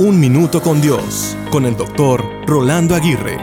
Un Minuto con Dios, con el doctor Rolando Aguirre.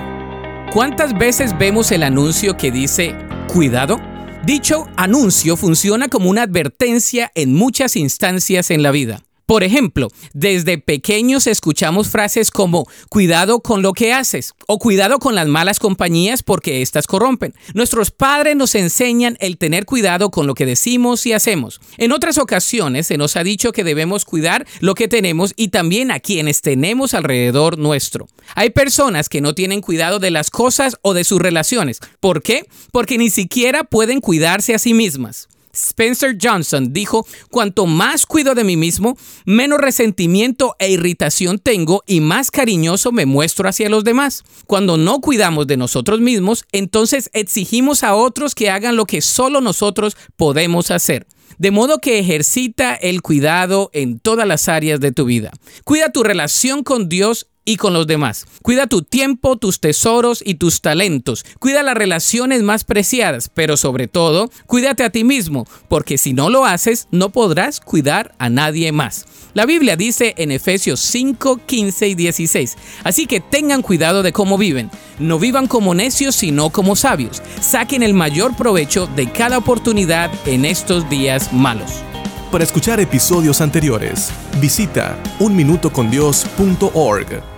¿Cuántas veces vemos el anuncio que dice, cuidado? Dicho anuncio funciona como una advertencia en muchas instancias en la vida. Por ejemplo, desde pequeños escuchamos frases como cuidado con lo que haces o cuidado con las malas compañías porque éstas corrompen. Nuestros padres nos enseñan el tener cuidado con lo que decimos y hacemos. En otras ocasiones se nos ha dicho que debemos cuidar lo que tenemos y también a quienes tenemos alrededor nuestro. Hay personas que no tienen cuidado de las cosas o de sus relaciones. ¿Por qué? Porque ni siquiera pueden cuidarse a sí mismas. Spencer Johnson dijo, cuanto más cuido de mí mismo, menos resentimiento e irritación tengo y más cariñoso me muestro hacia los demás. Cuando no cuidamos de nosotros mismos, entonces exigimos a otros que hagan lo que solo nosotros podemos hacer. De modo que ejercita el cuidado en todas las áreas de tu vida. Cuida tu relación con Dios y con los demás. Cuida tu tiempo, tus tesoros y tus talentos. Cuida las relaciones más preciadas, pero sobre todo, cuídate a ti mismo, porque si no lo haces, no podrás cuidar a nadie más. La Biblia dice en Efesios 5, 15 y 16, así que tengan cuidado de cómo viven. No vivan como necios, sino como sabios. Saquen el mayor provecho de cada oportunidad en estos días malos. Para escuchar episodios anteriores, visita unminutocondios.org.